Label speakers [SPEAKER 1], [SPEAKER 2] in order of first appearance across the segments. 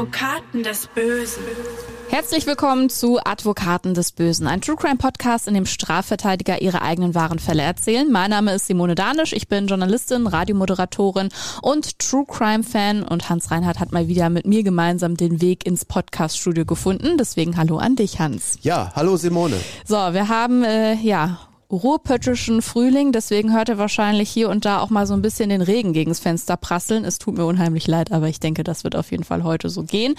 [SPEAKER 1] Advokaten des Bösen.
[SPEAKER 2] Herzlich willkommen zu Advokaten des Bösen, ein True Crime Podcast, in dem Strafverteidiger ihre eigenen wahren Fälle erzählen. Mein Name ist Simone Danisch, ich bin Journalistin, Radiomoderatorin und True Crime Fan und Hans Reinhardt hat mal wieder mit mir gemeinsam den Weg ins Podcaststudio gefunden. Deswegen hallo an dich, Hans.
[SPEAKER 3] Ja, hallo Simone.
[SPEAKER 2] So, wir haben äh, ja ruhrpöttischen Frühling, deswegen hört ihr wahrscheinlich hier und da auch mal so ein bisschen den Regen gegens Fenster prasseln. Es tut mir unheimlich leid, aber ich denke, das wird auf jeden Fall heute so gehen.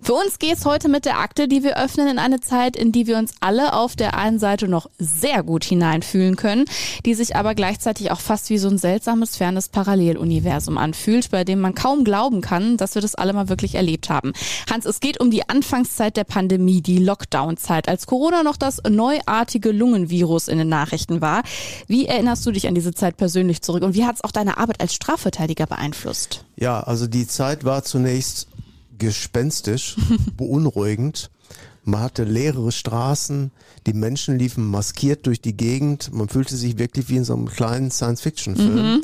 [SPEAKER 2] Für uns geht's heute mit der Akte, die wir öffnen, in eine Zeit, in die wir uns alle auf der einen Seite noch sehr gut hineinfühlen können, die sich aber gleichzeitig auch fast wie so ein seltsames, fernes Paralleluniversum anfühlt, bei dem man kaum glauben kann, dass wir das alle mal wirklich erlebt haben. Hans, es geht um die Anfangszeit der Pandemie, die Lockdown-Zeit, als Corona noch das neuartige Lungenvirus in den Nachrichten Nachrichten war. Wie erinnerst du dich an diese Zeit persönlich zurück und wie hat es auch deine Arbeit als Strafverteidiger beeinflusst?
[SPEAKER 3] Ja, also die Zeit war zunächst gespenstisch, beunruhigend. Man hatte leere Straßen, die Menschen liefen maskiert durch die Gegend. Man fühlte sich wirklich wie in so einem kleinen Science-Fiction-Film. Mhm.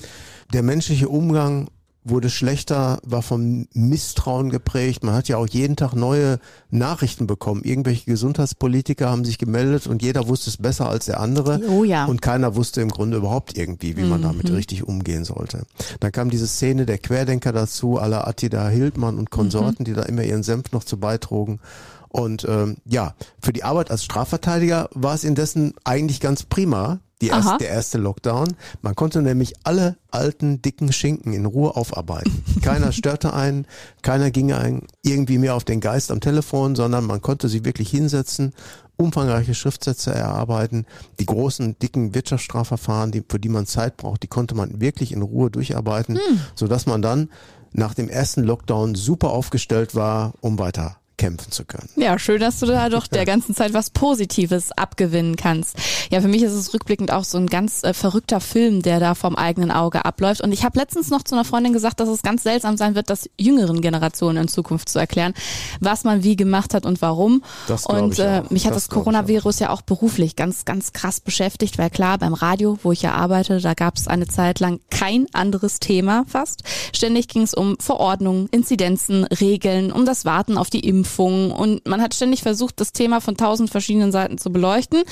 [SPEAKER 3] Der menschliche Umgang wurde schlechter, war vom Misstrauen geprägt. Man hat ja auch jeden Tag neue Nachrichten bekommen. Irgendwelche Gesundheitspolitiker haben sich gemeldet und jeder wusste es besser als der andere.
[SPEAKER 2] Oh ja.
[SPEAKER 3] Und keiner wusste im Grunde überhaupt irgendwie, wie man mhm. damit richtig umgehen sollte. Dann kam diese Szene der Querdenker dazu, aller Attila Hildmann und Konsorten, mhm. die da immer ihren Senf noch zu beitrugen. Und ähm, ja, für die Arbeit als Strafverteidiger war es indessen eigentlich ganz prima, die erste, der erste Lockdown. Man konnte nämlich alle alten, dicken Schinken in Ruhe aufarbeiten. Keiner störte einen, keiner ging einen irgendwie mehr auf den Geist am Telefon, sondern man konnte sich wirklich hinsetzen, umfangreiche Schriftsätze erarbeiten. Die großen, dicken Wirtschaftsstrafverfahren, die, für die man Zeit braucht, die konnte man wirklich in Ruhe durcharbeiten, hm. sodass man dann nach dem ersten Lockdown super aufgestellt war, um weiter kämpfen zu können.
[SPEAKER 2] Ja, schön, dass du da doch der ganzen Zeit was Positives abgewinnen kannst. Ja, für mich ist es rückblickend auch so ein ganz äh, verrückter Film, der da vom eigenen Auge abläuft. Und ich habe letztens noch zu einer Freundin gesagt, dass es ganz seltsam sein wird, das jüngeren Generationen in Zukunft zu erklären, was man wie gemacht hat und warum.
[SPEAKER 3] Das
[SPEAKER 2] und
[SPEAKER 3] äh,
[SPEAKER 2] mich hat das, das Coronavirus ja auch beruflich ganz, ganz krass beschäftigt, weil klar, beim Radio, wo ich ja arbeite, da gab es eine Zeit lang kein anderes Thema fast. Ständig ging es um Verordnungen, Inzidenzen, Regeln, um das Warten auf die Impfung Impfungen und man hat ständig versucht, das Thema von tausend verschiedenen Seiten zu beleuchten.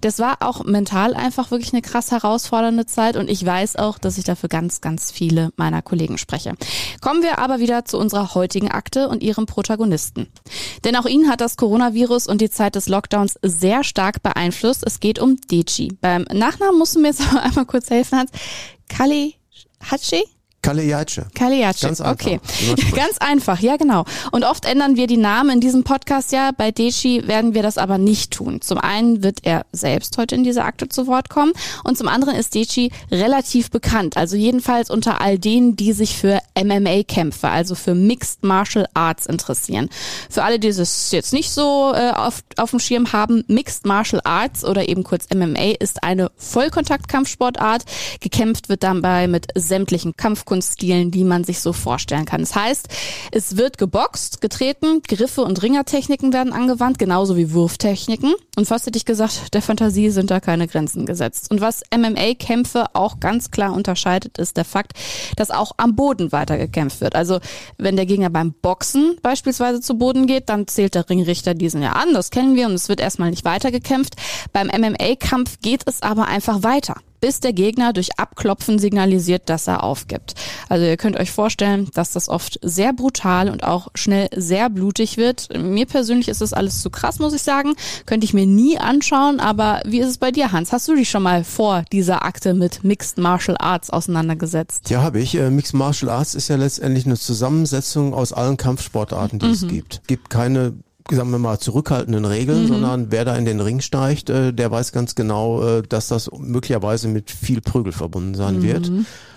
[SPEAKER 2] Das war auch mental einfach wirklich eine krass herausfordernde Zeit und ich weiß auch, dass ich dafür ganz, ganz viele meiner Kollegen spreche. Kommen wir aber wieder zu unserer heutigen Akte und ihrem Protagonisten. Denn auch ihn hat das Coronavirus und die Zeit des Lockdowns sehr stark beeinflusst. Es geht um Deci. Beim Nachnamen musst du mir jetzt aber einmal kurz helfen, Hans. Kali Hatschi?
[SPEAKER 3] Kalejace.
[SPEAKER 2] Kalejace, Ganz einfach. okay. Ganz einfach, ja genau. Und oft ändern wir die Namen in diesem Podcast ja. Bei Deshi werden wir das aber nicht tun. Zum einen wird er selbst heute in dieser Akte zu Wort kommen und zum anderen ist Deshi relativ bekannt. Also jedenfalls unter all denen, die sich für MMA-Kämpfe, also für Mixed Martial Arts interessieren. Für alle, die es jetzt nicht so äh, auf, auf dem Schirm haben, Mixed Martial Arts oder eben kurz MMA ist eine Vollkontaktkampfsportart. Gekämpft wird dabei mit sämtlichen Kampf Kampfkunststilen, die man sich so vorstellen kann. Das heißt, es wird geboxt, getreten, Griffe und Ringertechniken werden angewandt, genauso wie Wurftechniken. Und fast hätte ich gesagt, der Fantasie sind da keine Grenzen gesetzt. Und was MMA-Kämpfe auch ganz klar unterscheidet, ist der Fakt, dass auch am Boden weiter gekämpft wird. Also wenn der Gegner beim Boxen beispielsweise zu Boden geht, dann zählt der Ringrichter diesen ja an, das kennen wir und es wird erstmal nicht weiter gekämpft. Beim MMA-Kampf geht es aber einfach weiter bis der Gegner durch Abklopfen signalisiert, dass er aufgibt. Also ihr könnt euch vorstellen, dass das oft sehr brutal und auch schnell sehr blutig wird. Mir persönlich ist das alles zu krass, muss ich sagen. Könnte ich mir nie anschauen, aber wie ist es bei dir, Hans? Hast du dich schon mal vor dieser Akte mit Mixed Martial Arts auseinandergesetzt?
[SPEAKER 3] Ja, habe ich. Äh, Mixed Martial Arts ist ja letztendlich eine Zusammensetzung aus allen Kampfsportarten, die mhm. es gibt. Gibt keine sagen wir mal, zurückhaltenden Regeln, mhm. sondern wer da in den Ring steigt, äh, der weiß ganz genau, äh, dass das möglicherweise mit viel Prügel verbunden sein mhm. wird.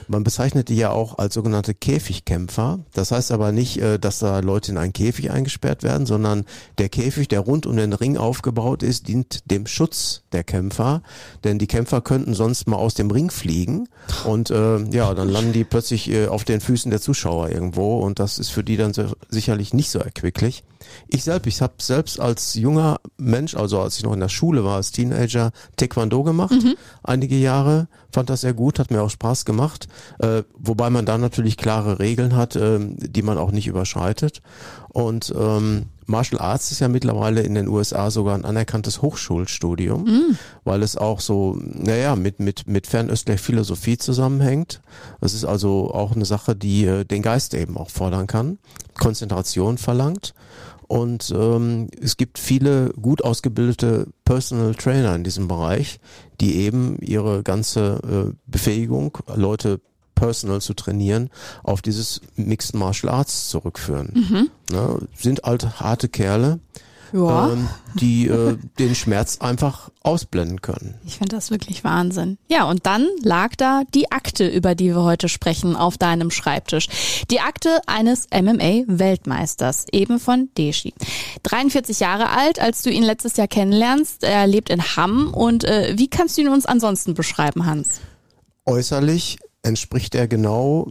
[SPEAKER 3] Man bezeichnet die ja auch als sogenannte Käfigkämpfer. Das heißt aber nicht, äh, dass da Leute in einen Käfig eingesperrt werden, sondern der Käfig, der rund um den Ring aufgebaut ist, dient dem Schutz der Kämpfer. Denn die Kämpfer könnten sonst mal aus dem Ring fliegen und äh, ja, dann landen die plötzlich äh, auf den Füßen der Zuschauer irgendwo und das ist für die dann so, sicherlich nicht so erquicklich. Ich selbst, ich habe selbst als junger Mensch, also als ich noch in der Schule war, als Teenager, Taekwondo gemacht, mhm. einige Jahre, fand das sehr gut, hat mir auch Spaß gemacht. Äh, wobei man da natürlich klare Regeln hat, äh, die man auch nicht überschreitet. Und ähm, Martial Arts ist ja mittlerweile in den USA sogar ein anerkanntes Hochschulstudium, mm. weil es auch so, naja, mit, mit, mit fernöstlicher Philosophie zusammenhängt. Das ist also auch eine Sache, die äh, den Geist eben auch fordern kann, Konzentration verlangt. Und ähm, es gibt viele gut ausgebildete Personal Trainer in diesem Bereich, die eben ihre ganze äh, Befähigung, Leute personal zu trainieren, auf dieses Mixed Martial Arts zurückführen. Mhm. Ne, sind halt harte Kerle, ja. ähm, die äh, den Schmerz einfach ausblenden können.
[SPEAKER 2] Ich finde das wirklich Wahnsinn. Ja, und dann lag da die Akte, über die wir heute sprechen, auf deinem Schreibtisch. Die Akte eines MMA-Weltmeisters, eben von Deshi. 43 Jahre alt, als du ihn letztes Jahr kennenlernst. Er lebt in Hamm. Und äh, wie kannst du ihn uns ansonsten beschreiben, Hans?
[SPEAKER 3] Äußerlich entspricht er genau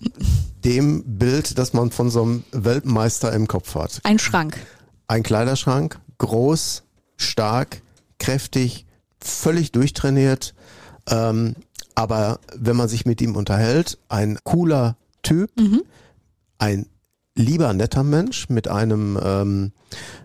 [SPEAKER 3] dem Bild, das man von so einem Weltmeister im Kopf hat.
[SPEAKER 2] Ein Schrank.
[SPEAKER 3] Ein Kleiderschrank, groß, stark, kräftig, völlig durchtrainiert. Ähm, aber wenn man sich mit ihm unterhält, ein cooler Typ, mhm. ein lieber netter Mensch mit einem ähm,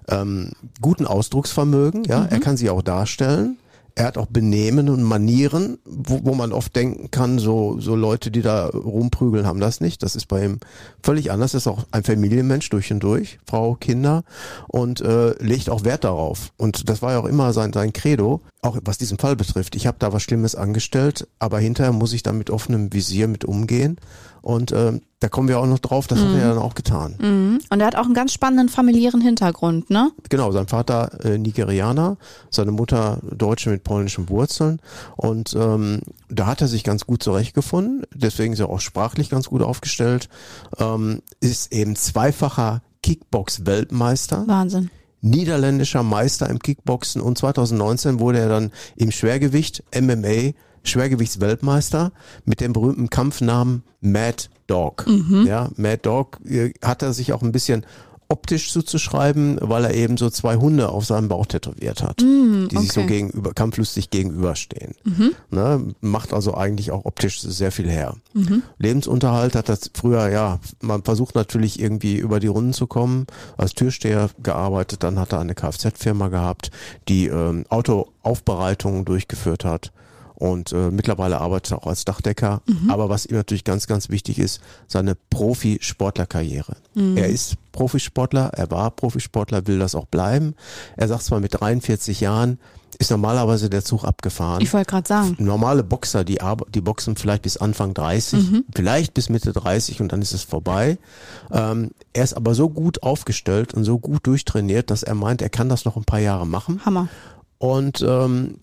[SPEAKER 3] ähm, guten Ausdrucksvermögen. Ja, mhm. er kann sich auch darstellen er hat auch Benehmen und Manieren, wo, wo man oft denken kann, so, so Leute, die da rumprügeln, haben das nicht. Das ist bei ihm völlig anders. Er ist auch ein Familienmensch durch und durch, Frau, Kinder und äh, legt auch Wert darauf. Und das war ja auch immer sein, sein Credo, auch was diesen Fall betrifft. Ich habe da was Schlimmes angestellt, aber hinterher muss ich da mit offenem Visier mit umgehen. Und äh, da kommen wir auch noch drauf, das mhm. hat er mhm. dann auch getan.
[SPEAKER 2] Mhm. Und er hat auch einen ganz spannenden familiären Hintergrund, ne?
[SPEAKER 3] Genau, sein Vater äh, Nigerianer, seine Mutter Deutsche mit polnischen Wurzeln. Und ähm, da hat er sich ganz gut zurechtgefunden. Deswegen ist er auch sprachlich ganz gut aufgestellt. Ähm, ist eben zweifacher Kickbox-Weltmeister.
[SPEAKER 2] Wahnsinn
[SPEAKER 3] niederländischer Meister im Kickboxen und 2019 wurde er dann im Schwergewicht MMA Schwergewichtsweltmeister mit dem berühmten Kampfnamen Mad Dog. Mhm. Ja, Mad Dog äh, hat er sich auch ein bisschen optisch zuzuschreiben, weil er eben so zwei Hunde auf seinem Bauch tätowiert hat, mm, die okay. sich so gegenüber, kampflustig gegenüberstehen. Mhm. Ne, macht also eigentlich auch optisch sehr viel her. Mhm. Lebensunterhalt hat das früher, ja, man versucht natürlich irgendwie über die Runden zu kommen, als Türsteher gearbeitet, dann hat er eine Kfz-Firma gehabt, die ähm, Autoaufbereitungen durchgeführt hat und äh, mittlerweile arbeitet er auch als Dachdecker. Mhm. Aber was ihm natürlich ganz, ganz wichtig ist, seine Profisportlerkarriere. Mhm. Er ist Profisportler, er war Profisportler, will das auch bleiben. Er sagt zwar mit 43 Jahren, ist normalerweise der Zug abgefahren.
[SPEAKER 2] Ich wollte gerade sagen.
[SPEAKER 3] Normale Boxer, die, die boxen vielleicht bis Anfang 30, mhm. vielleicht bis Mitte 30 und dann ist es vorbei. Ähm, er ist aber so gut aufgestellt und so gut durchtrainiert, dass er meint, er kann das noch ein paar Jahre machen.
[SPEAKER 2] Hammer.
[SPEAKER 3] Und ähm,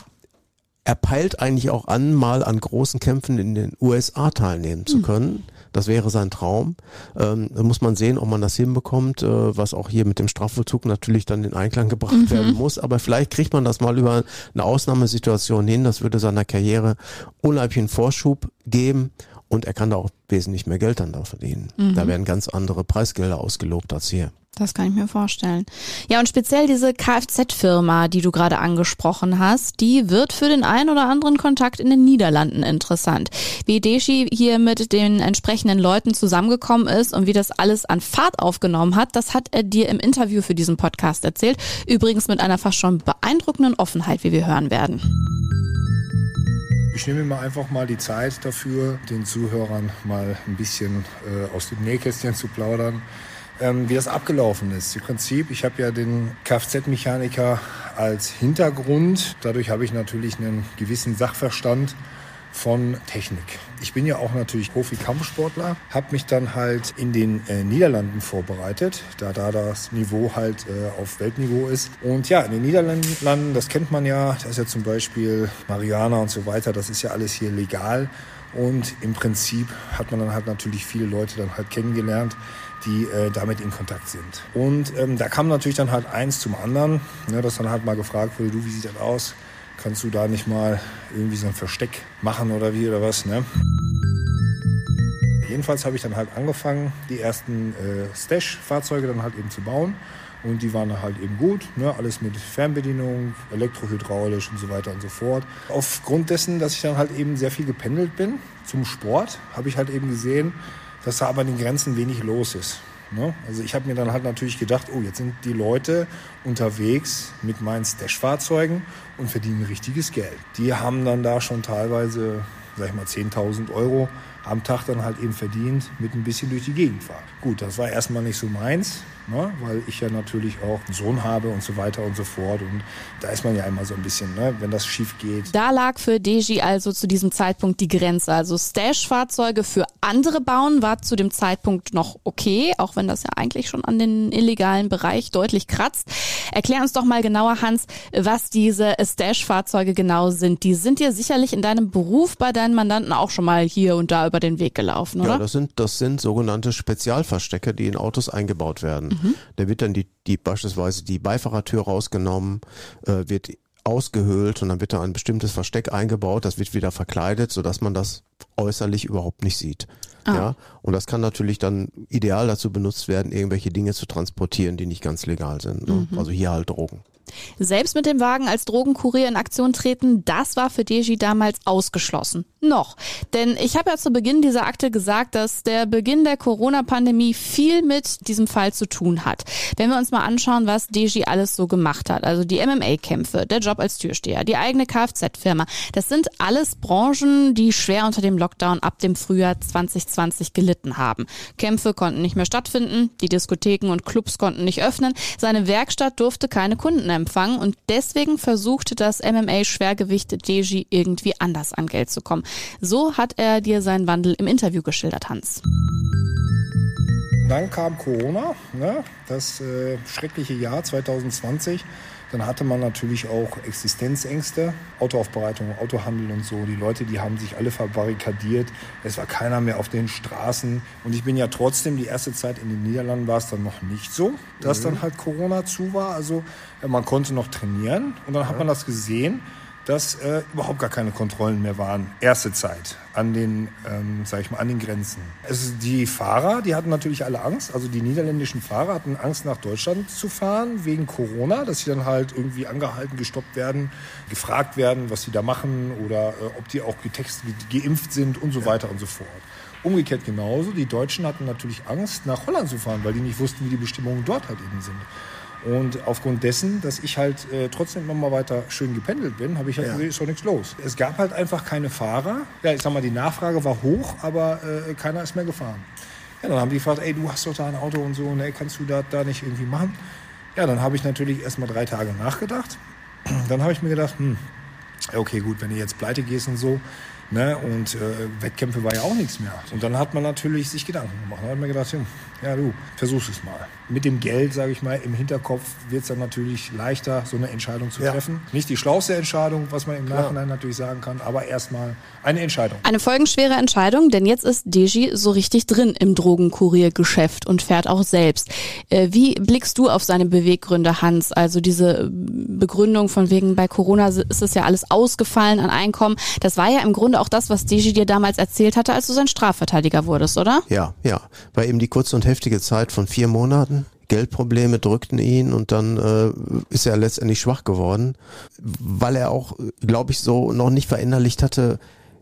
[SPEAKER 3] er peilt eigentlich auch an, mal an großen Kämpfen in den USA teilnehmen zu hm. können. Das wäre sein Traum. Ähm, da muss man sehen, ob man das hinbekommt, äh, was auch hier mit dem Strafvollzug natürlich dann in Einklang gebracht mhm. werden muss. Aber vielleicht kriegt man das mal über eine Ausnahmesituation hin. Das würde seiner Karriere unheimlichen Vorschub geben. Und er kann da auch wesentlich mehr Geld dann da verdienen. Mhm. Da werden ganz andere Preisgelder ausgelobt als hier.
[SPEAKER 2] Das kann ich mir vorstellen. Ja, und speziell diese Kfz-Firma, die du gerade angesprochen hast, die wird für den einen oder anderen Kontakt in den Niederlanden interessant. Wie Deshi hier mit den entsprechenden Leuten zusammengekommen ist und wie das alles an Fahrt aufgenommen hat, das hat er dir im Interview für diesen Podcast erzählt. Übrigens mit einer fast schon beeindruckenden Offenheit, wie wir hören werden.
[SPEAKER 4] Ich nehme mir einfach mal die Zeit dafür, den Zuhörern mal ein bisschen äh, aus dem Nähkästchen zu plaudern ähm, wie das abgelaufen ist. Im Prinzip, ich habe ja den Kfz-Mechaniker als Hintergrund. Dadurch habe ich natürlich einen gewissen Sachverstand von Technik. Ich bin ja auch natürlich Profi-Kampfsportler, habe mich dann halt in den äh, Niederlanden vorbereitet, da da das Niveau halt äh, auf Weltniveau ist. Und ja, in den Niederlanden, das kennt man ja, da ist ja zum Beispiel Mariana und so weiter, das ist ja alles hier legal. Und im Prinzip hat man dann halt natürlich viele Leute dann halt kennengelernt, die äh, damit in Kontakt sind. Und ähm, da kam natürlich dann halt eins zum anderen, ne, dass dann halt mal gefragt wurde, du, wie sieht das aus? Kannst du da nicht mal irgendwie so ein Versteck machen oder wie oder was, ne? Jedenfalls habe ich dann halt angefangen, die ersten äh, Stash-Fahrzeuge dann halt eben zu bauen. Und die waren halt eben gut, ne? alles mit Fernbedienung, elektrohydraulisch und so weiter und so fort. Aufgrund dessen, dass ich dann halt eben sehr viel gependelt bin zum Sport, habe ich halt eben gesehen, dass da aber an den Grenzen wenig los ist. Ne? Also ich habe mir dann halt natürlich gedacht, oh, jetzt sind die Leute unterwegs mit meinen Stash-Fahrzeugen und verdienen richtiges Geld. Die haben dann da schon teilweise, sag ich mal, 10.000 Euro am Tag dann halt eben verdient mit ein bisschen durch die Gegend fahren. Gut, das war erstmal nicht so meins ne? weil ich ja natürlich auch einen Sohn habe und so weiter und so fort. Und da ist man ja immer so ein bisschen, ne? wenn das schief geht.
[SPEAKER 2] Da lag für Deji also zu diesem Zeitpunkt die Grenze. Also Stash-Fahrzeuge für andere bauen war zu dem Zeitpunkt noch okay, auch wenn das ja eigentlich schon an den illegalen Bereich deutlich kratzt. Erklär uns doch mal genauer, Hans, was diese Stash-Fahrzeuge genau sind. Die sind dir sicherlich in deinem Beruf bei deinen Mandanten auch schon mal hier und da über den Weg gelaufen, oder?
[SPEAKER 3] Ja, das sind, das sind sogenannte Spezialverstecke, die in Autos eingebaut werden. Mhm. Da wird dann die, die beispielsweise die Beifahrertür rausgenommen, äh, wird ausgehöhlt und dann wird da ein bestimmtes Versteck eingebaut, das wird wieder verkleidet, sodass man das äußerlich überhaupt nicht sieht. Ah. Ja, und das kann natürlich dann ideal dazu benutzt werden, irgendwelche Dinge zu transportieren, die nicht ganz legal sind. Ne? Mhm. Also hier halt Drogen.
[SPEAKER 2] Selbst mit dem Wagen als Drogenkurier in Aktion treten, das war für Deji damals ausgeschlossen. Noch. Denn ich habe ja zu Beginn dieser Akte gesagt, dass der Beginn der Corona-Pandemie viel mit diesem Fall zu tun hat. Wenn wir uns mal anschauen, was Deji alles so gemacht hat, also die MMA-Kämpfe, der Job als Türsteher, die eigene Kfz-Firma, das sind alles Branchen, die schwer unter dem Lockdown ab dem Frühjahr 2020 gelitten haben. Kämpfe konnten nicht mehr stattfinden, die Diskotheken und Clubs konnten nicht öffnen, seine Werkstatt durfte keine Kunden empfangen und deswegen versuchte das MMA-Schwergewicht Deji irgendwie anders an Geld zu kommen. So hat er dir seinen Wandel im Interview geschildert, Hans.
[SPEAKER 4] Dann kam Corona, ne? das äh, schreckliche Jahr 2020. Dann hatte man natürlich auch Existenzängste, Autoaufbereitung, Autohandel und so. Die Leute, die haben sich alle verbarrikadiert. Es war keiner mehr auf den Straßen. Und ich bin ja trotzdem, die erste Zeit in den Niederlanden war es dann noch nicht so, dass mhm. dann halt Corona zu war. Also man konnte noch trainieren. Und dann hat man das gesehen dass äh, überhaupt gar keine Kontrollen mehr waren, erste Zeit, an den, ähm, sag ich mal, an den Grenzen. Also die Fahrer, die hatten natürlich alle Angst, also die niederländischen Fahrer hatten Angst, nach Deutschland zu fahren wegen Corona, dass sie dann halt irgendwie angehalten, gestoppt werden, gefragt werden, was sie da machen oder äh, ob die auch getextet, geimpft sind und so weiter und so fort. Umgekehrt genauso, die Deutschen hatten natürlich Angst, nach Holland zu fahren, weil die nicht wussten, wie die Bestimmungen dort halt eben sind. Und aufgrund dessen, dass ich halt äh, trotzdem immer mal weiter schön gependelt bin, habe ich halt ja. gesehen, ist doch nichts los. Es gab halt einfach keine Fahrer. Ja, ich sag mal, die Nachfrage war hoch, aber äh, keiner ist mehr gefahren. Ja, dann haben die gefragt, ey, du hast doch da ein Auto und so, ne, kannst du das da nicht irgendwie machen? Ja, dann habe ich natürlich erst mal drei Tage nachgedacht. Dann habe ich mir gedacht, hm, okay, gut, wenn du jetzt pleite gehst und so, ne, und äh, Wettkämpfe war ja auch nichts mehr. Und dann hat man natürlich sich Gedanken gemacht. Dann hat man gedacht, hm, ja du, versuch's es mal mit dem Geld, sage ich mal, im Hinterkopf wird es dann natürlich leichter, so eine Entscheidung zu ja. treffen. Nicht die schlauste Entscheidung, was man im Klar. Nachhinein natürlich sagen kann, aber erstmal eine Entscheidung.
[SPEAKER 2] Eine folgenschwere Entscheidung, denn jetzt ist Deji so richtig drin im Drogenkuriergeschäft und fährt auch selbst. Äh, wie blickst du auf seine Beweggründe, Hans? Also diese Begründung von wegen, bei Corona ist es ja alles ausgefallen an Einkommen. Das war ja im Grunde auch das, was Deji dir damals erzählt hatte, als du sein Strafverteidiger wurdest, oder?
[SPEAKER 3] Ja, ja. War eben die kurze und heftige Zeit von vier Monaten Geldprobleme drückten ihn und dann äh, ist er letztendlich schwach geworden, weil er auch, glaube ich, so noch nicht verinnerlicht hatte,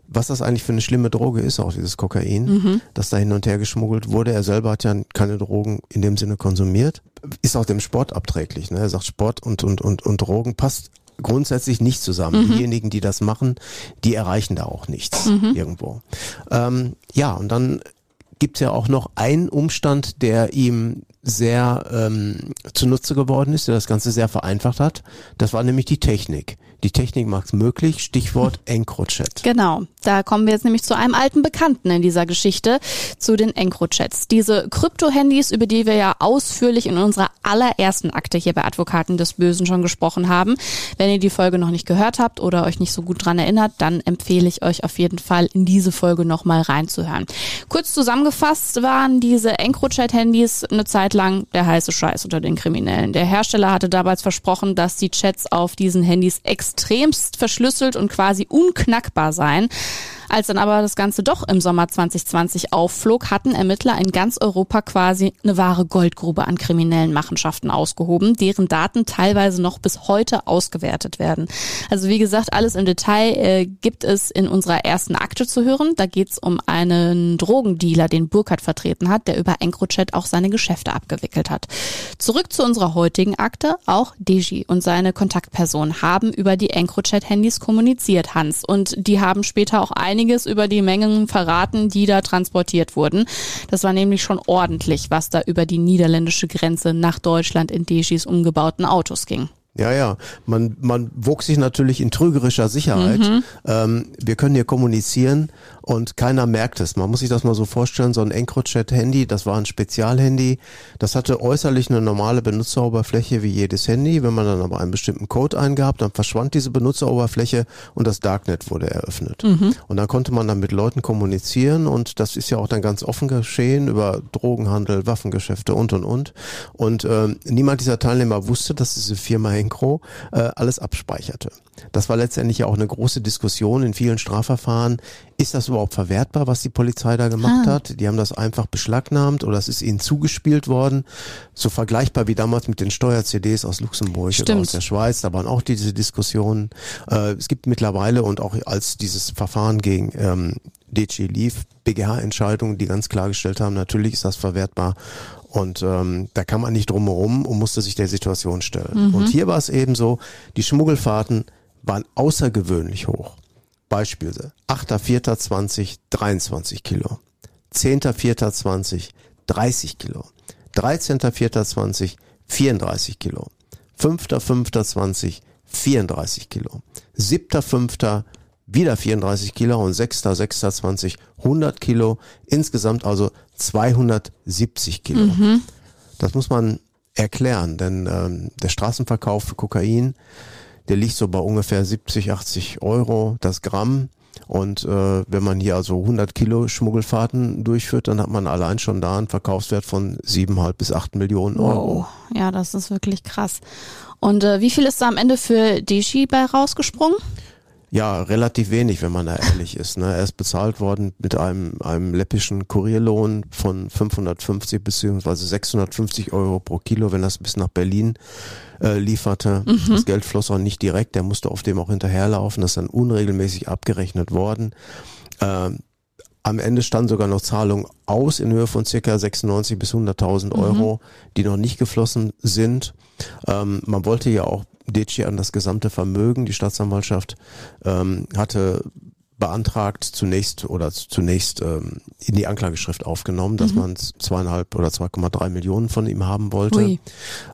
[SPEAKER 3] was das eigentlich für eine schlimme Droge ist, auch dieses Kokain, mhm. das da hin und her geschmuggelt wurde. Er selber hat ja keine Drogen in dem Sinne konsumiert. Ist auch dem Sport abträglich. Ne? Er sagt, Sport und, und, und, und Drogen passt grundsätzlich nicht zusammen. Mhm. Diejenigen, die das machen, die erreichen da auch nichts mhm. irgendwo. Ähm, ja, und dann gibt's ja auch noch einen Umstand, der ihm sehr ähm, zunutze geworden ist, der das Ganze sehr vereinfacht hat. Das war nämlich die Technik. Die Technik macht es möglich, Stichwort EncroChat.
[SPEAKER 2] Genau, da kommen wir jetzt nämlich zu einem alten Bekannten in dieser Geschichte, zu den EncroChats. Diese Krypto-Handys, über die wir ja ausführlich in unserer allerersten Akte hier bei Advokaten des Bösen schon gesprochen haben. Wenn ihr die Folge noch nicht gehört habt oder euch nicht so gut dran erinnert, dann empfehle ich euch auf jeden Fall in diese Folge nochmal reinzuhören. Kurz zusammengefasst waren diese EncroChat-Handys eine Zeit lang der heiße Scheiß unter den Kriminellen. Der Hersteller hatte damals versprochen, dass die Chats auf diesen Handys extremst verschlüsselt und quasi unknackbar seien. Als dann aber das Ganze doch im Sommer 2020 aufflog, hatten Ermittler in ganz Europa quasi eine wahre Goldgrube an kriminellen Machenschaften ausgehoben, deren Daten teilweise noch bis heute ausgewertet werden. Also wie gesagt, alles im Detail äh, gibt es in unserer ersten Akte zu hören. Da geht es um einen Drogendealer, den Burkhardt vertreten hat, der über EncroChat auch seine Geschäfte abgewickelt hat. Zurück zu unserer heutigen Akte. Auch Deji und seine Kontaktperson haben über die EncroChat-Handys kommuniziert, Hans. Und die haben später auch einiges über die Mengen verraten, die da transportiert wurden. Das war nämlich schon ordentlich, was da über die niederländische Grenze nach Deutschland in Dejis umgebauten Autos ging.
[SPEAKER 3] Ja, ja. Man, man wog sich natürlich in trügerischer Sicherheit. Mhm. Ähm, wir können hier kommunizieren und keiner merkt es. Man muss sich das mal so vorstellen, so ein EncroChat-Handy, das war ein Spezialhandy, das hatte äußerlich eine normale Benutzeroberfläche wie jedes Handy. Wenn man dann aber einen bestimmten Code eingab, dann verschwand diese Benutzeroberfläche und das Darknet wurde eröffnet. Mhm. Und dann konnte man dann mit Leuten kommunizieren und das ist ja auch dann ganz offen geschehen über Drogenhandel, Waffengeschäfte und und und. Und äh, niemand dieser Teilnehmer wusste, dass diese Firma Encro äh, alles abspeicherte. Das war letztendlich ja auch eine große Diskussion in vielen Strafverfahren. Ist das überhaupt verwertbar, was die Polizei da gemacht ah. hat? Die haben das einfach beschlagnahmt oder es ist ihnen zugespielt worden. So vergleichbar wie damals mit den Steuer-CDs aus Luxemburg
[SPEAKER 2] Stimmt.
[SPEAKER 3] oder aus der Schweiz. Da waren auch diese Diskussionen. Äh, es gibt mittlerweile und auch als dieses Verfahren gegen ähm, DG lief, BGH-Entscheidungen, die ganz klargestellt haben, natürlich ist das verwertbar und ähm, da kann man nicht drumherum und musste sich der Situation stellen. Mhm. Und hier war es eben so, die Schmuggelfahrten waren außergewöhnlich hoch. Beispiele. 8.4.20 23 Kilo. 10.4.20 30 Kilo. 13.4.20 34 Kilo. 5.5.20 34 Kilo. 7.5 wieder 34 Kilo und 6.6.20 100 Kilo, insgesamt also 270 Kilo. Mhm. Das muss man erklären, denn ähm, der Straßenverkauf für Kokain, der liegt so bei ungefähr 70, 80 Euro das Gramm. Und äh, wenn man hier also 100 Kilo Schmuggelfahrten durchführt, dann hat man allein schon da einen Verkaufswert von 7,5 bis 8 Millionen Euro. Wow.
[SPEAKER 2] Ja, das ist wirklich krass. Und äh, wie viel ist da am Ende für Deshi bei rausgesprungen?
[SPEAKER 3] Ja, relativ wenig, wenn man da ehrlich ist. Ne? Er ist bezahlt worden mit einem, einem läppischen Kurierlohn von 550 beziehungsweise 650 Euro pro Kilo, wenn das bis nach Berlin äh, lieferte. Mhm. Das Geld floss auch nicht direkt, der musste auf dem auch hinterherlaufen. Das ist dann unregelmäßig abgerechnet worden. Ähm, am Ende standen sogar noch Zahlungen aus in Höhe von circa 96 bis 100.000 Euro, mhm. die noch nicht geflossen sind. Ähm, man wollte ja auch Deci an das gesamte Vermögen. Die Staatsanwaltschaft ähm, hatte beantragt zunächst oder zunächst ähm, in die Anklageschrift aufgenommen, dass mhm. man zweieinhalb oder 2,3 Millionen von ihm haben wollte.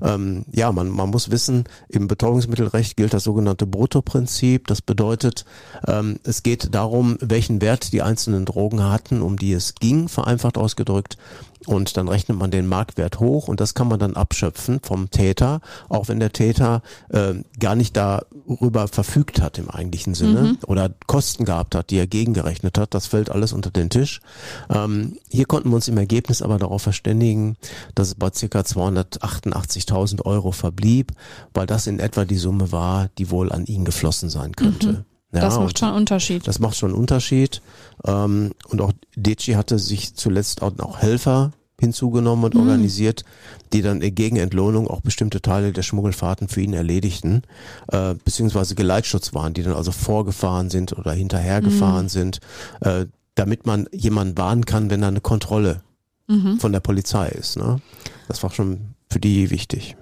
[SPEAKER 3] Ähm, ja, man, man muss wissen, im Betäubungsmittelrecht gilt das sogenannte Bruttoprinzip. Das bedeutet, ähm, es geht darum, welchen Wert die einzelnen Drogen hatten, um die es ging, vereinfacht ausgedrückt. Und dann rechnet man den Marktwert hoch und das kann man dann abschöpfen vom Täter, auch wenn der Täter äh, gar nicht darüber verfügt hat im eigentlichen Sinne mhm. oder Kosten gehabt hat, die er gegengerechnet hat. Das fällt alles unter den Tisch. Ähm, hier konnten wir uns im Ergebnis aber darauf verständigen, dass es bei ca. 288.000 Euro verblieb, weil das in etwa die Summe war, die wohl an ihn geflossen sein könnte. Mhm.
[SPEAKER 2] Ja, das macht schon einen Unterschied.
[SPEAKER 3] Das macht schon einen Unterschied. Ähm, und auch Deci hatte sich zuletzt auch noch Helfer hinzugenommen und mhm. organisiert, die dann gegen Entlohnung auch bestimmte Teile der Schmuggelfahrten für ihn erledigten, äh, beziehungsweise Geleitschutz waren, die dann also vorgefahren sind oder hinterhergefahren mhm. sind, äh, damit man jemanden warnen kann, wenn da eine Kontrolle mhm. von der Polizei ist. Ne? Das war schon für die wichtig.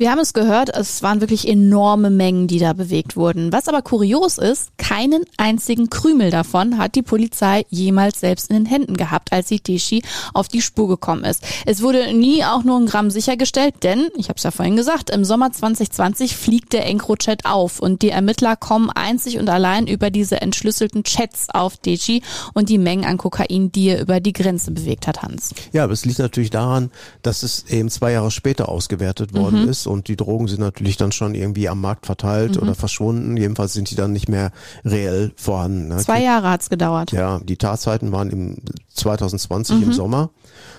[SPEAKER 2] Wir haben es gehört, es waren wirklich enorme Mengen, die da bewegt wurden. Was aber kurios ist, keinen einzigen Krümel davon hat die Polizei jemals selbst in den Händen gehabt, als sie Deshi auf die Spur gekommen ist. Es wurde nie auch nur ein Gramm sichergestellt, denn, ich habe es ja vorhin gesagt, im Sommer 2020 fliegt der EncroChat auf und die Ermittler kommen einzig und allein über diese entschlüsselten Chats auf Deshi und die Mengen an Kokain, die er über die Grenze bewegt hat, Hans.
[SPEAKER 3] Ja, aber es liegt natürlich daran, dass es eben zwei Jahre später ausgewertet worden mhm. ist und die Drogen sind natürlich dann schon irgendwie am Markt verteilt mhm. oder verschwunden. Jedenfalls sind die dann nicht mehr reell vorhanden.
[SPEAKER 2] Ne? Zwei Jahre hat's gedauert.
[SPEAKER 3] Ja, die Tatzeiten waren im 2020 mhm. im Sommer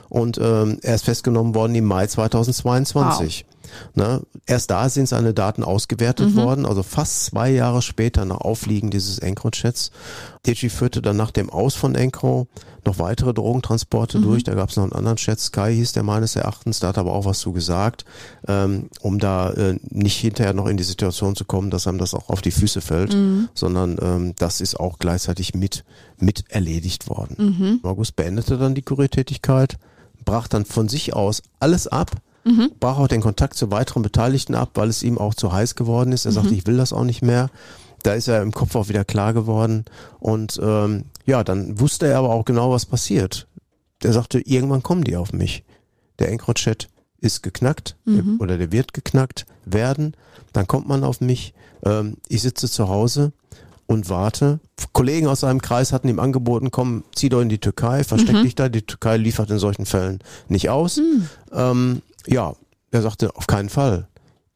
[SPEAKER 3] und ähm, er ist festgenommen worden im Mai 2022. Wow. Ne? Erst da sind seine Daten ausgewertet mhm. worden, also fast zwei Jahre später nach Aufliegen dieses Encro-Chats. Digi führte dann nach dem Aus von Encro noch weitere Drogentransporte mhm. durch. Da gab es noch einen anderen Chat, Sky hieß der meines Erachtens, da hat aber auch was zu gesagt, ähm, um da äh, nicht hinterher noch in die Situation zu kommen, dass einem das auch auf die Füße fällt, mhm. sondern ähm, das ist auch gleichzeitig mit, mit erledigt worden. Mhm. August beendete dann die Kuriertätigkeit, brach dann von sich aus alles ab, mhm. brach auch den Kontakt zu weiteren Beteiligten ab, weil es ihm auch zu heiß geworden ist. Er mhm. sagte, ich will das auch nicht mehr. Da ist er im Kopf auch wieder klar geworden. Und ähm, ja, dann wusste er aber auch genau, was passiert. Der sagte, irgendwann kommen die auf mich. Der Encrochat ist geknackt mhm. oder der wird geknackt werden. Dann kommt man auf mich. Ähm, ich sitze zu Hause und warte. Kollegen aus seinem Kreis hatten ihm angeboten, komm, zieh doch in die Türkei, versteck mhm. dich da. Die Türkei liefert in solchen Fällen nicht aus. Mhm. Ähm, ja, er sagte, auf keinen Fall.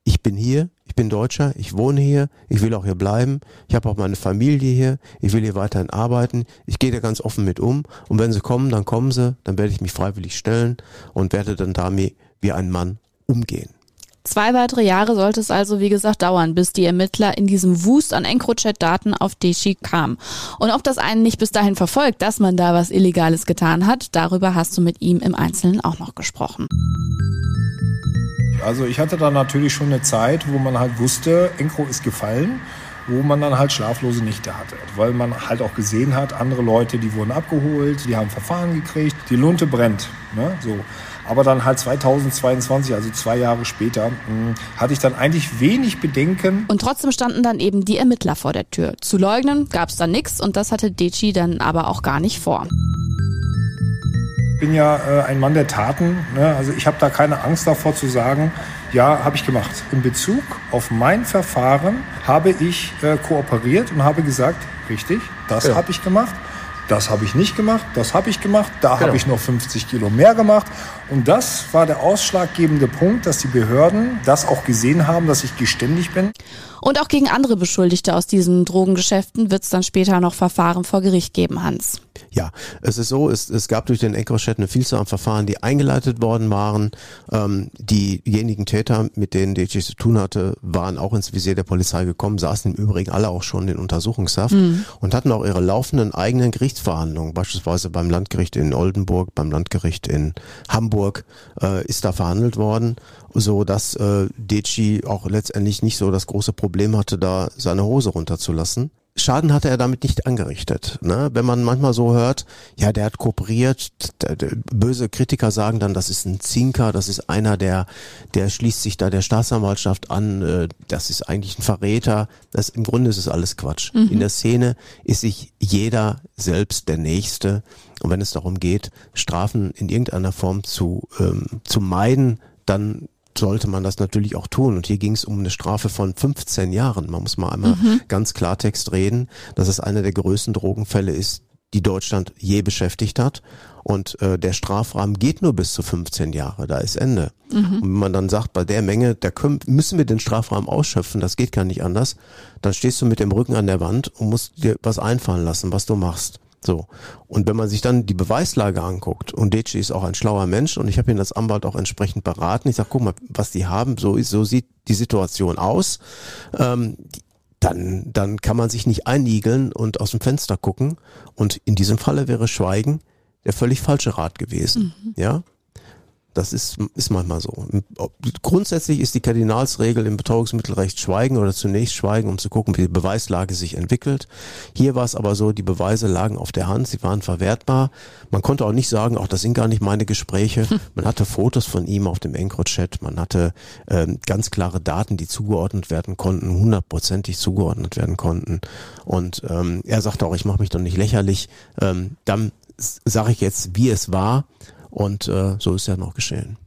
[SPEAKER 3] Ich bin hier, ich bin Deutscher, ich wohne hier, ich will auch hier bleiben, ich habe auch meine Familie hier, ich will hier weiterhin arbeiten, ich gehe da ganz offen mit um und wenn sie kommen, dann kommen sie, dann werde ich mich freiwillig stellen und werde dann damit wie ein Mann umgehen.
[SPEAKER 2] Zwei weitere Jahre sollte es also, wie gesagt, dauern, bis die Ermittler in diesem Wust an EncroChat-Daten auf Deshi kamen. Und ob das einen nicht bis dahin verfolgt, dass man da was Illegales getan hat, darüber hast du mit ihm im Einzelnen auch noch gesprochen.
[SPEAKER 4] Also ich hatte da natürlich schon eine Zeit, wo man halt wusste, Encro ist gefallen wo man dann halt schlaflose Nächte hatte, weil man halt auch gesehen hat, andere Leute, die wurden abgeholt, die haben Verfahren gekriegt, die Lunte brennt, ne? so. Aber dann halt 2022, also zwei Jahre später, hm, hatte ich dann eigentlich wenig Bedenken.
[SPEAKER 2] Und trotzdem standen dann eben die Ermittler vor der Tür. Zu leugnen gab es dann nichts und das hatte Deci dann aber auch gar nicht vor
[SPEAKER 4] bin ja äh, ein Mann der Taten. Ne? Also ich habe da keine Angst davor zu sagen, ja, habe ich gemacht. In Bezug auf mein Verfahren habe ich äh, kooperiert und habe gesagt, richtig, das ja. habe ich gemacht. Das habe ich nicht gemacht, das habe ich gemacht, da genau. habe ich noch 50 Kilo mehr gemacht. Und das war der ausschlaggebende Punkt, dass die Behörden das auch gesehen haben, dass ich geständig bin.
[SPEAKER 2] Und auch gegen andere Beschuldigte aus diesen Drogengeschäften wird es dann später noch Verfahren vor Gericht geben, Hans.
[SPEAKER 3] Ja, es ist so, es, es gab durch den EncroChat eine Vielzahl an Verfahren, die eingeleitet worden waren. Ähm, diejenigen Täter, mit denen DG zu tun hatte, waren auch ins Visier der Polizei gekommen, saßen im Übrigen alle auch schon in Untersuchungshaft mhm. und hatten auch ihre laufenden eigenen Gerichtsverhandlungen, beispielsweise beim Landgericht in Oldenburg, beim Landgericht in Hamburg äh, ist da verhandelt worden, so dass äh, Deci auch letztendlich nicht so das große Problem hatte, da seine Hose runterzulassen. Schaden hatte er damit nicht angerichtet. Ne? Wenn man manchmal so hört, ja, der hat kooperiert, der, der, böse Kritiker sagen dann, das ist ein Zinker, das ist einer, der, der schließt sich da der Staatsanwaltschaft an, äh, das ist eigentlich ein Verräter. Das, Im Grunde ist es alles Quatsch. Mhm. In der Szene ist sich jeder selbst der Nächste. Und wenn es darum geht, Strafen in irgendeiner Form zu, ähm, zu meiden, dann sollte man das natürlich auch tun. Und hier ging es um eine Strafe von 15 Jahren. Man muss mal einmal mhm. ganz Klartext reden, dass es einer der größten Drogenfälle ist, die Deutschland je beschäftigt hat. Und äh, der Strafrahmen geht nur bis zu 15 Jahre, da ist Ende. Mhm. Und wenn man dann sagt, bei der Menge, da können, müssen wir den Strafrahmen ausschöpfen, das geht gar nicht anders, dann stehst du mit dem Rücken an der Wand und musst dir was einfallen lassen, was du machst. So. Und wenn man sich dann die Beweislage anguckt, und Deci ist auch ein schlauer Mensch und ich habe ihn als Anwalt auch entsprechend beraten. Ich sage, guck mal, was die haben, so, ist, so sieht die Situation aus. Ähm, dann, dann kann man sich nicht einigeln und aus dem Fenster gucken. Und in diesem Falle wäre Schweigen der völlig falsche Rat gewesen. Mhm. Ja. Das ist, ist manchmal so. Grundsätzlich ist die Kardinalsregel im Betäubungsmittelrecht Schweigen oder zunächst Schweigen, um zu gucken, wie die Beweislage sich entwickelt. Hier war es aber so, die Beweise lagen auf der Hand, sie waren verwertbar. Man konnte auch nicht sagen, auch das sind gar nicht meine Gespräche. Man hatte Fotos von ihm auf dem EncroChat, man hatte ähm, ganz klare Daten, die zugeordnet werden konnten, hundertprozentig zugeordnet werden konnten. Und ähm, er sagte auch, ich mache mich doch nicht lächerlich. Ähm, dann sage ich jetzt, wie es war und äh, so ist ja noch geschehen.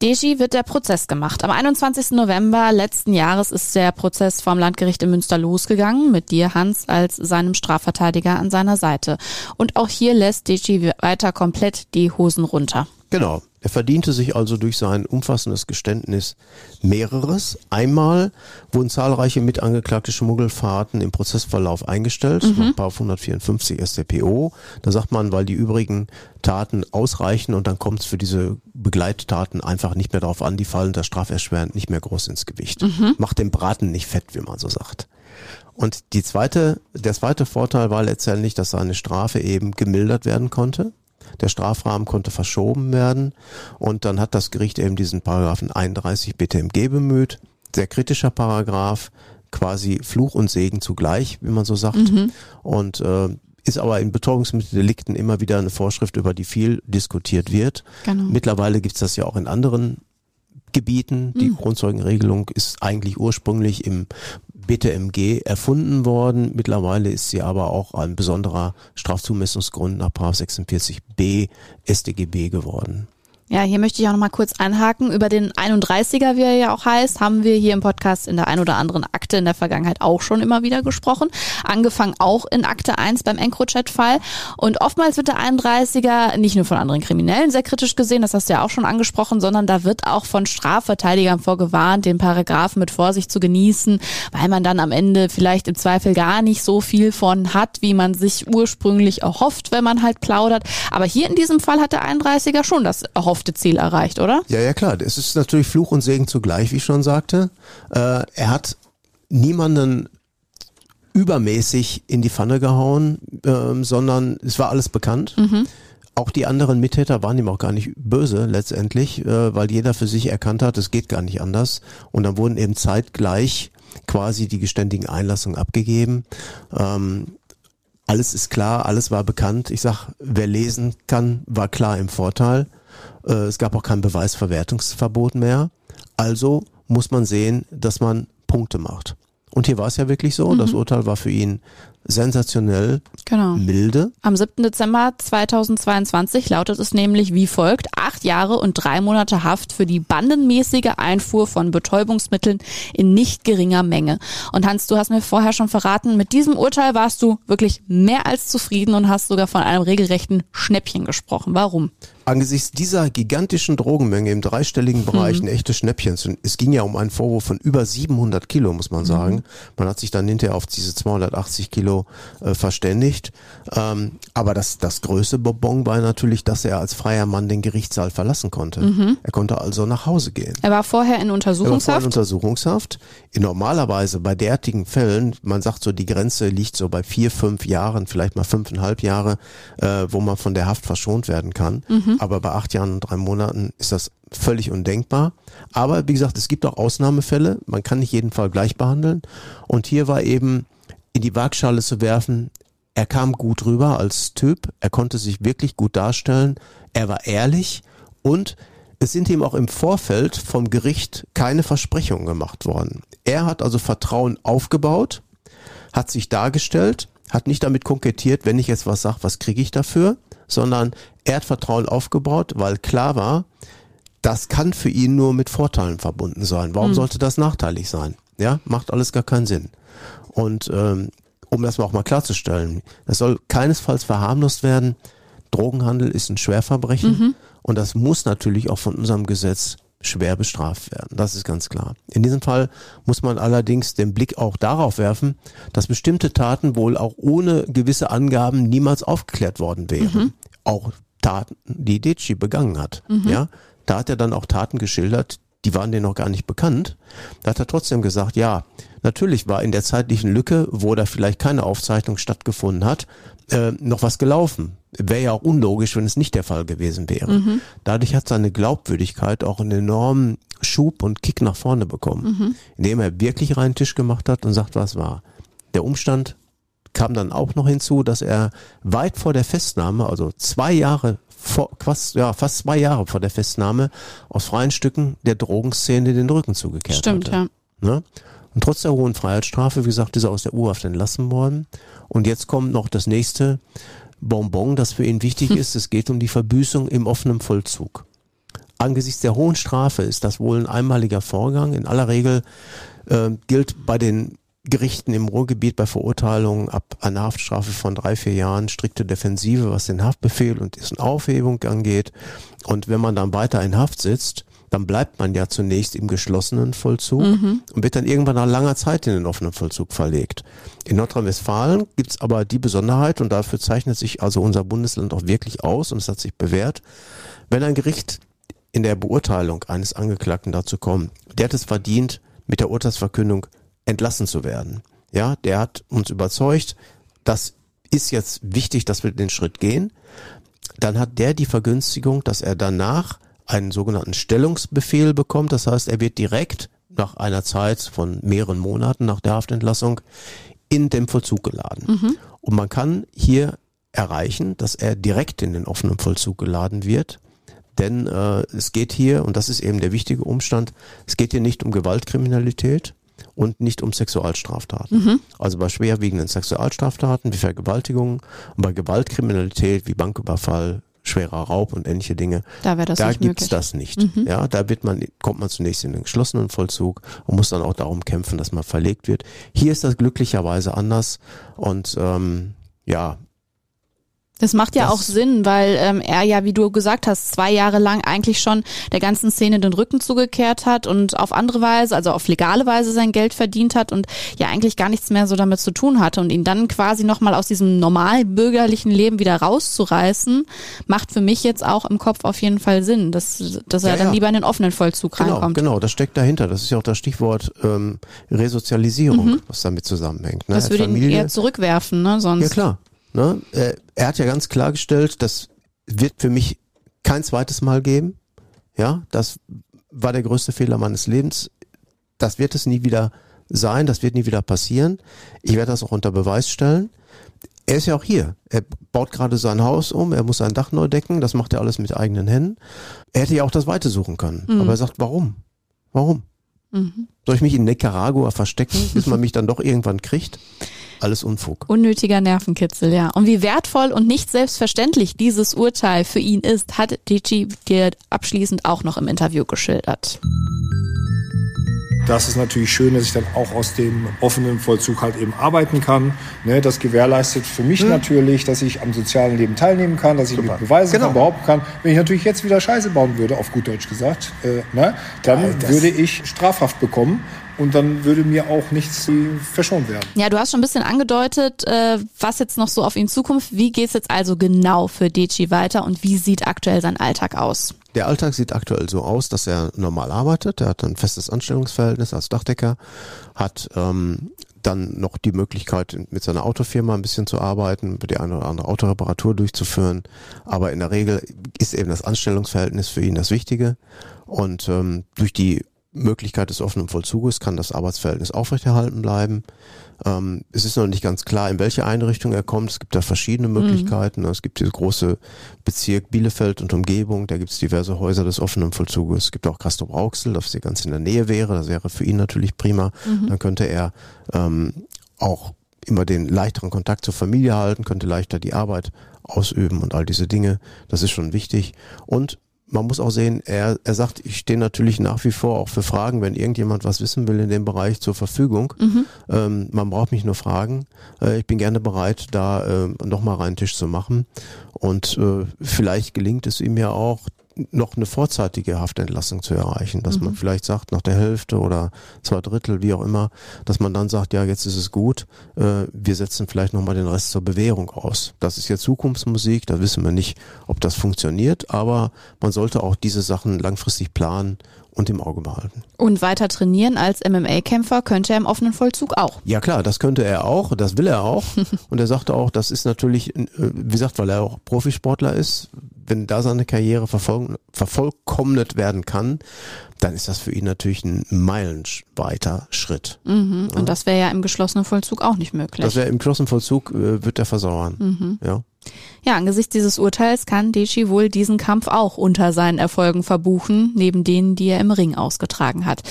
[SPEAKER 2] Deji wird der Prozess gemacht. Am 21. November letzten Jahres ist der Prozess vom Landgericht in Münster losgegangen, mit dir, Hans, als seinem Strafverteidiger an seiner Seite. Und auch hier lässt Deji weiter komplett die Hosen runter.
[SPEAKER 3] Genau. Er verdiente sich also durch sein umfassendes Geständnis mehreres. Einmal wurden zahlreiche mitangeklagte Schmuggelfahrten im Prozessverlauf eingestellt, mhm. nach 154 StPO. Da sagt man, weil die übrigen Taten ausreichen und dann kommt es für diese Begleittaten einfach nicht mehr darauf an, die fallen da straferschwerend nicht mehr groß ins Gewicht. Mhm. Macht den Braten nicht fett, wie man so sagt. Und die zweite, der zweite Vorteil war letztendlich, dass seine Strafe eben gemildert werden konnte. Der Strafrahmen konnte verschoben werden und dann hat das Gericht eben diesen Paragraphen 31 BTMG bemüht. Sehr kritischer Paragraph, quasi Fluch und Segen zugleich, wie man so sagt. Mhm. Und äh, ist aber in Betäubungsmitteldelikten immer wieder eine Vorschrift, über die viel diskutiert wird. Genau. Mittlerweile gibt's das ja auch in anderen Gebieten. Die mhm. Grundzeugenregelung ist eigentlich ursprünglich im BTMG erfunden worden. Mittlerweile ist sie aber auch ein besonderer Strafzumessungsgrund nach 46b StGB geworden.
[SPEAKER 2] Ja, hier möchte ich auch noch mal kurz einhaken. Über den 31er, wie er ja auch heißt, haben wir hier im Podcast in der ein oder anderen Akte in der Vergangenheit auch schon immer wieder gesprochen. Angefangen auch in Akte 1 beim EncroChat-Fall. Und oftmals wird der 31er nicht nur von anderen Kriminellen sehr kritisch gesehen, das hast du ja auch schon angesprochen, sondern da wird auch von Strafverteidigern vorgewarnt, den Paragraphen mit Vorsicht zu genießen, weil man dann am Ende vielleicht im Zweifel gar nicht so viel von hat, wie man sich ursprünglich erhofft, wenn man halt plaudert. Aber hier in diesem Fall hat der 31er schon das erhofft erhoffte Ziel erreicht, oder?
[SPEAKER 3] Ja, ja, klar. Es ist natürlich Fluch und Segen zugleich, wie ich schon sagte. Äh, er hat niemanden übermäßig in die Pfanne gehauen, äh, sondern es war alles bekannt. Mhm. Auch die anderen Mittäter waren ihm auch gar nicht böse letztendlich, äh, weil jeder für sich erkannt hat, es geht gar nicht anders. Und dann wurden eben zeitgleich quasi die geständigen Einlassungen abgegeben. Ähm, alles ist klar, alles war bekannt. Ich sag, wer lesen kann, war klar im Vorteil. Äh, es gab auch kein Beweisverwertungsverbot mehr. Also muss man sehen, dass man Punkte macht. Und hier war es ja wirklich so. Mhm. Das Urteil war für ihn sensationell genau. milde.
[SPEAKER 2] Am 7. Dezember 2022 lautet es nämlich wie folgt. Acht Jahre und drei Monate Haft für die bandenmäßige Einfuhr von Betäubungsmitteln in nicht geringer Menge. Und Hans, du hast mir vorher schon verraten, mit diesem Urteil warst du wirklich mehr als zufrieden und hast sogar von einem regelrechten Schnäppchen gesprochen. Warum?
[SPEAKER 3] angesichts dieser gigantischen Drogenmenge im dreistelligen Bereich mhm. ein echtes Schnäppchen. Es ging ja um einen Vorwurf von über 700 Kilo, muss man sagen. Mhm. Man hat sich dann hinterher auf diese 280 Kilo äh, verständigt. Ähm, aber das, das größte Bonbon war natürlich, dass er als freier Mann den Gerichtssaal verlassen konnte. Mhm. Er konnte also nach Hause gehen.
[SPEAKER 2] Er war vorher in Untersuchungshaft? Er war
[SPEAKER 3] vorher in Untersuchungshaft. In normalerweise bei derartigen Fällen, man sagt so, die Grenze liegt so bei vier, fünf Jahren, vielleicht mal fünfeinhalb Jahre, äh, wo man von der Haft verschont werden kann. Mhm. Aber bei acht Jahren und drei Monaten ist das völlig undenkbar. Aber wie gesagt, es gibt auch Ausnahmefälle. Man kann nicht jeden Fall gleich behandeln. Und hier war eben in die Waagschale zu werfen, er kam gut rüber als Typ. Er konnte sich wirklich gut darstellen. Er war ehrlich und es sind ihm auch im Vorfeld vom Gericht keine Versprechungen gemacht worden. Er hat also Vertrauen aufgebaut, hat sich dargestellt, hat nicht damit kokettiert, wenn ich jetzt was sage, was kriege ich dafür, sondern er hat Vertrauen aufgebaut, weil klar war, das kann für ihn nur mit Vorteilen verbunden sein. Warum hm. sollte das nachteilig sein? Ja, macht alles gar keinen Sinn. Und ähm, um das mal auch mal klarzustellen, das soll keinesfalls verharmlost werden. Drogenhandel ist ein Schwerverbrechen mhm. und das muss natürlich auch von unserem Gesetz schwer bestraft werden. Das ist ganz klar. In diesem Fall muss man allerdings den Blick auch darauf werfen, dass bestimmte Taten wohl auch ohne gewisse Angaben niemals aufgeklärt worden wären. Mhm. Auch Taten, die Deci begangen hat. Mhm. Ja, da hat er dann auch Taten geschildert, die waren denen noch gar nicht bekannt. Da hat er trotzdem gesagt, ja, natürlich war in der zeitlichen Lücke, wo da vielleicht keine Aufzeichnung stattgefunden hat, äh, noch was gelaufen. Wäre ja auch unlogisch, wenn es nicht der Fall gewesen wäre. Mhm. Dadurch hat seine Glaubwürdigkeit auch einen enormen Schub und Kick nach vorne bekommen, mhm. indem er wirklich reinen Tisch gemacht hat und sagt, was war. Der Umstand kam dann auch noch hinzu, dass er weit vor der Festnahme, also zwei Jahre vor, fast, ja, fast zwei Jahre vor der Festnahme, aus freien Stücken der Drogenszene den Rücken zugekehrt
[SPEAKER 2] Stimmt,
[SPEAKER 3] hatte. ja. Ne? Und trotz der hohen Freiheitsstrafe, wie gesagt, ist er aus der U-Haft entlassen worden. Und jetzt kommt noch das nächste Bonbon, das für ihn wichtig ist. Es geht um die Verbüßung im offenen Vollzug. Angesichts der hohen Strafe ist das wohl ein einmaliger Vorgang. In aller Regel äh, gilt bei den Gerichten im Ruhrgebiet bei Verurteilungen ab einer Haftstrafe von drei, vier Jahren strikte Defensive, was den Haftbefehl und dessen Aufhebung angeht. Und wenn man dann weiter in Haft sitzt, dann bleibt man ja zunächst im geschlossenen Vollzug mhm. und wird dann irgendwann nach langer Zeit in den offenen Vollzug verlegt. In Nordrhein-Westfalen gibt's aber die Besonderheit und dafür zeichnet sich also unser Bundesland auch wirklich aus und es hat sich bewährt, wenn ein Gericht in der Beurteilung eines Angeklagten dazu kommt, der hat es verdient, mit der Urteilsverkündung entlassen zu werden. Ja, der hat uns überzeugt, das ist jetzt wichtig, dass wir den Schritt gehen. Dann hat der die Vergünstigung, dass er danach einen sogenannten Stellungsbefehl bekommt. Das heißt, er wird direkt nach einer Zeit von mehreren Monaten nach der Haftentlassung in den Vollzug geladen. Mhm. Und man kann hier erreichen, dass er direkt in den offenen Vollzug geladen wird. Denn äh, es geht hier, und das ist eben der wichtige Umstand, es geht hier nicht um Gewaltkriminalität und nicht um Sexualstraftaten. Mhm. Also bei schwerwiegenden Sexualstraftaten wie Vergewaltigungen und bei Gewaltkriminalität wie Banküberfall, schwerer Raub und ähnliche Dinge.
[SPEAKER 2] Da wäre das
[SPEAKER 3] da
[SPEAKER 2] nicht
[SPEAKER 3] gibt's
[SPEAKER 2] möglich.
[SPEAKER 3] das nicht. Mhm. Ja, da wird man, kommt man zunächst in den geschlossenen Vollzug und muss dann auch darum kämpfen, dass man verlegt wird. Hier ist das glücklicherweise anders und ähm, ja,
[SPEAKER 2] das macht ja das auch Sinn, weil ähm, er ja, wie du gesagt hast, zwei Jahre lang eigentlich schon der ganzen Szene den Rücken zugekehrt hat und auf andere Weise, also auf legale Weise sein Geld verdient hat und ja eigentlich gar nichts mehr so damit zu tun hatte und ihn dann quasi nochmal aus diesem normal bürgerlichen Leben wieder rauszureißen, macht für mich jetzt auch im Kopf auf jeden Fall Sinn, dass, dass er ja, dann ja. lieber in den offenen Vollzug
[SPEAKER 3] genau,
[SPEAKER 2] reinkommt.
[SPEAKER 3] Genau, das steckt dahinter. Das ist ja auch das Stichwort ähm, Resozialisierung, mhm. was damit zusammenhängt.
[SPEAKER 2] Ne? Das würde Familie, ihn eher zurückwerfen, ne? Sonst.
[SPEAKER 3] Ja klar. Ne? Er, er hat ja ganz klargestellt, das wird für mich kein zweites Mal geben. Ja, das war der größte Fehler meines Lebens. Das wird es nie wieder sein, das wird nie wieder passieren. Ich werde das auch unter Beweis stellen. Er ist ja auch hier. Er baut gerade sein Haus um, er muss sein Dach neu decken, das macht er alles mit eigenen Händen. Er hätte ja auch das Weite suchen können. Mhm. Aber er sagt, warum? Warum? Mhm. Soll ich mich in Nicaragua verstecken, bis man mich dann doch irgendwann kriegt? Alles Unfug.
[SPEAKER 2] Unnötiger Nervenkitzel, ja. Und wie wertvoll und nicht selbstverständlich dieses Urteil für ihn ist, hat Dici dir abschließend auch noch im Interview geschildert.
[SPEAKER 4] Das ist natürlich schön, dass ich dann auch aus dem offenen Vollzug halt eben arbeiten kann. Ne, das gewährleistet für mich hm. natürlich, dass ich am sozialen Leben teilnehmen kann, dass ich Super. mich beweisen genau. kann, behaupten kann. Wenn ich natürlich jetzt wieder Scheiße bauen würde, auf gut Deutsch gesagt, äh, ne, dann ja, würde ich Strafhaft bekommen und dann würde mir auch nichts verschont werden.
[SPEAKER 2] Ja, du hast schon ein bisschen angedeutet, äh, was jetzt noch so auf ihn zukommt. Wie geht es jetzt also genau für Deci weiter und wie sieht aktuell sein Alltag aus?
[SPEAKER 3] Der Alltag sieht aktuell so aus, dass er normal arbeitet. Er hat ein festes Anstellungsverhältnis als Dachdecker, hat ähm, dann noch die Möglichkeit, mit seiner Autofirma ein bisschen zu arbeiten, die eine oder andere Autoreparatur durchzuführen. Aber in der Regel ist eben das Anstellungsverhältnis für ihn das Wichtige. Und ähm, durch die Möglichkeit des offenen Vollzuges kann das Arbeitsverhältnis aufrechterhalten bleiben. Ähm, es ist noch nicht ganz klar, in welche Einrichtung er kommt. Es gibt da verschiedene mhm. Möglichkeiten. Mhm. Es gibt diese große Bezirk Bielefeld und Umgebung. Da gibt es diverse Häuser des offenen Vollzuges. Es gibt auch Castrop Rauxel, das hier ganz in der Nähe wäre. Das wäre für ihn natürlich prima. Mhm. Dann könnte er ähm, auch immer den leichteren Kontakt zur Familie halten, könnte leichter die Arbeit ausüben und all diese Dinge. Das ist schon wichtig. Und man muss auch sehen, er, er sagt, ich stehe natürlich nach wie vor auch für Fragen, wenn irgendjemand was wissen will in dem Bereich zur Verfügung. Mhm. Ähm, man braucht mich nur fragen. Äh, ich bin gerne bereit, da äh, nochmal reinen Tisch zu machen. Und äh, vielleicht gelingt es ihm ja auch, noch eine vorzeitige Haftentlassung zu erreichen, dass mhm. man vielleicht sagt, nach der Hälfte oder zwei Drittel, wie auch immer, dass man dann sagt, ja, jetzt ist es gut, äh, wir setzen vielleicht nochmal den Rest zur Bewährung aus. Das ist ja Zukunftsmusik, da wissen wir nicht, ob das funktioniert, aber man sollte auch diese Sachen langfristig planen und im Auge behalten.
[SPEAKER 2] Und weiter trainieren als MMA-Kämpfer könnte er im offenen Vollzug auch.
[SPEAKER 3] Ja klar, das könnte er auch, das will er auch. und er sagte auch, das ist natürlich, äh, wie gesagt, weil er auch Profisportler ist, wenn da seine Karriere vervollkommnet werden kann, dann ist das für ihn natürlich ein meilenweiter Schritt.
[SPEAKER 2] Mhm. Und das wäre ja im geschlossenen Vollzug auch nicht möglich.
[SPEAKER 3] Das wäre im geschlossenen Vollzug, äh, wird er versauern. Mhm. Ja.
[SPEAKER 2] Ja, angesichts dieses Urteils kann Dechi wohl diesen Kampf auch unter seinen Erfolgen verbuchen, neben denen, die er im Ring ausgetragen hat.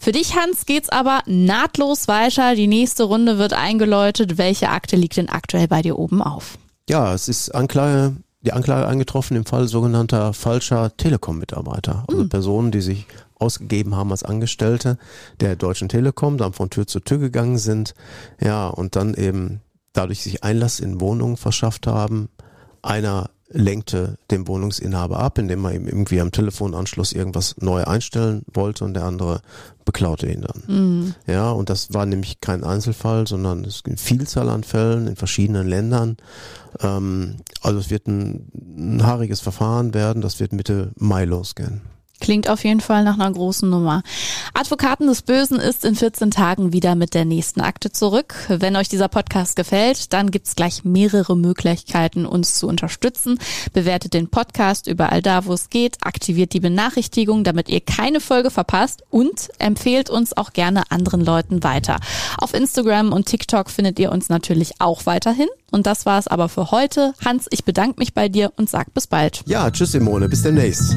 [SPEAKER 2] Für dich, Hans, geht's aber nahtlos weiter. Die nächste Runde wird eingeläutet. Welche Akte liegt denn aktuell bei dir oben auf?
[SPEAKER 3] Ja, es ist Anklage die Anklage eingetroffen im Fall sogenannter falscher Telekom-Mitarbeiter. Also mhm. Personen, die sich ausgegeben haben als Angestellte der Deutschen Telekom, dann von Tür zu Tür gegangen sind, ja, und dann eben dadurch sich Einlass in Wohnungen verschafft haben. Einer lenkte den Wohnungsinhaber ab, indem er ihm irgendwie am Telefonanschluss irgendwas neu einstellen wollte und der andere beklaute ihn dann. Mhm. Ja, und das war nämlich kein Einzelfall, sondern es gibt Vielzahl an Fällen in verschiedenen Ländern. Ähm, also es wird ein, ein haariges Verfahren werden, das wird Mitte Mai losgehen.
[SPEAKER 2] Klingt auf jeden Fall nach einer großen Nummer. Advokaten des Bösen ist in 14 Tagen wieder mit der nächsten Akte zurück. Wenn euch dieser Podcast gefällt, dann gibt's gleich mehrere Möglichkeiten, uns zu unterstützen. Bewertet den Podcast überall da, wo es geht, aktiviert die Benachrichtigung, damit ihr keine Folge verpasst und empfehlt uns auch gerne anderen Leuten weiter. Auf Instagram und TikTok findet ihr uns natürlich auch weiterhin. Und das war's aber für heute. Hans, ich bedanke mich bei dir und sag bis bald.
[SPEAKER 3] Ja, tschüss Simone, bis demnächst.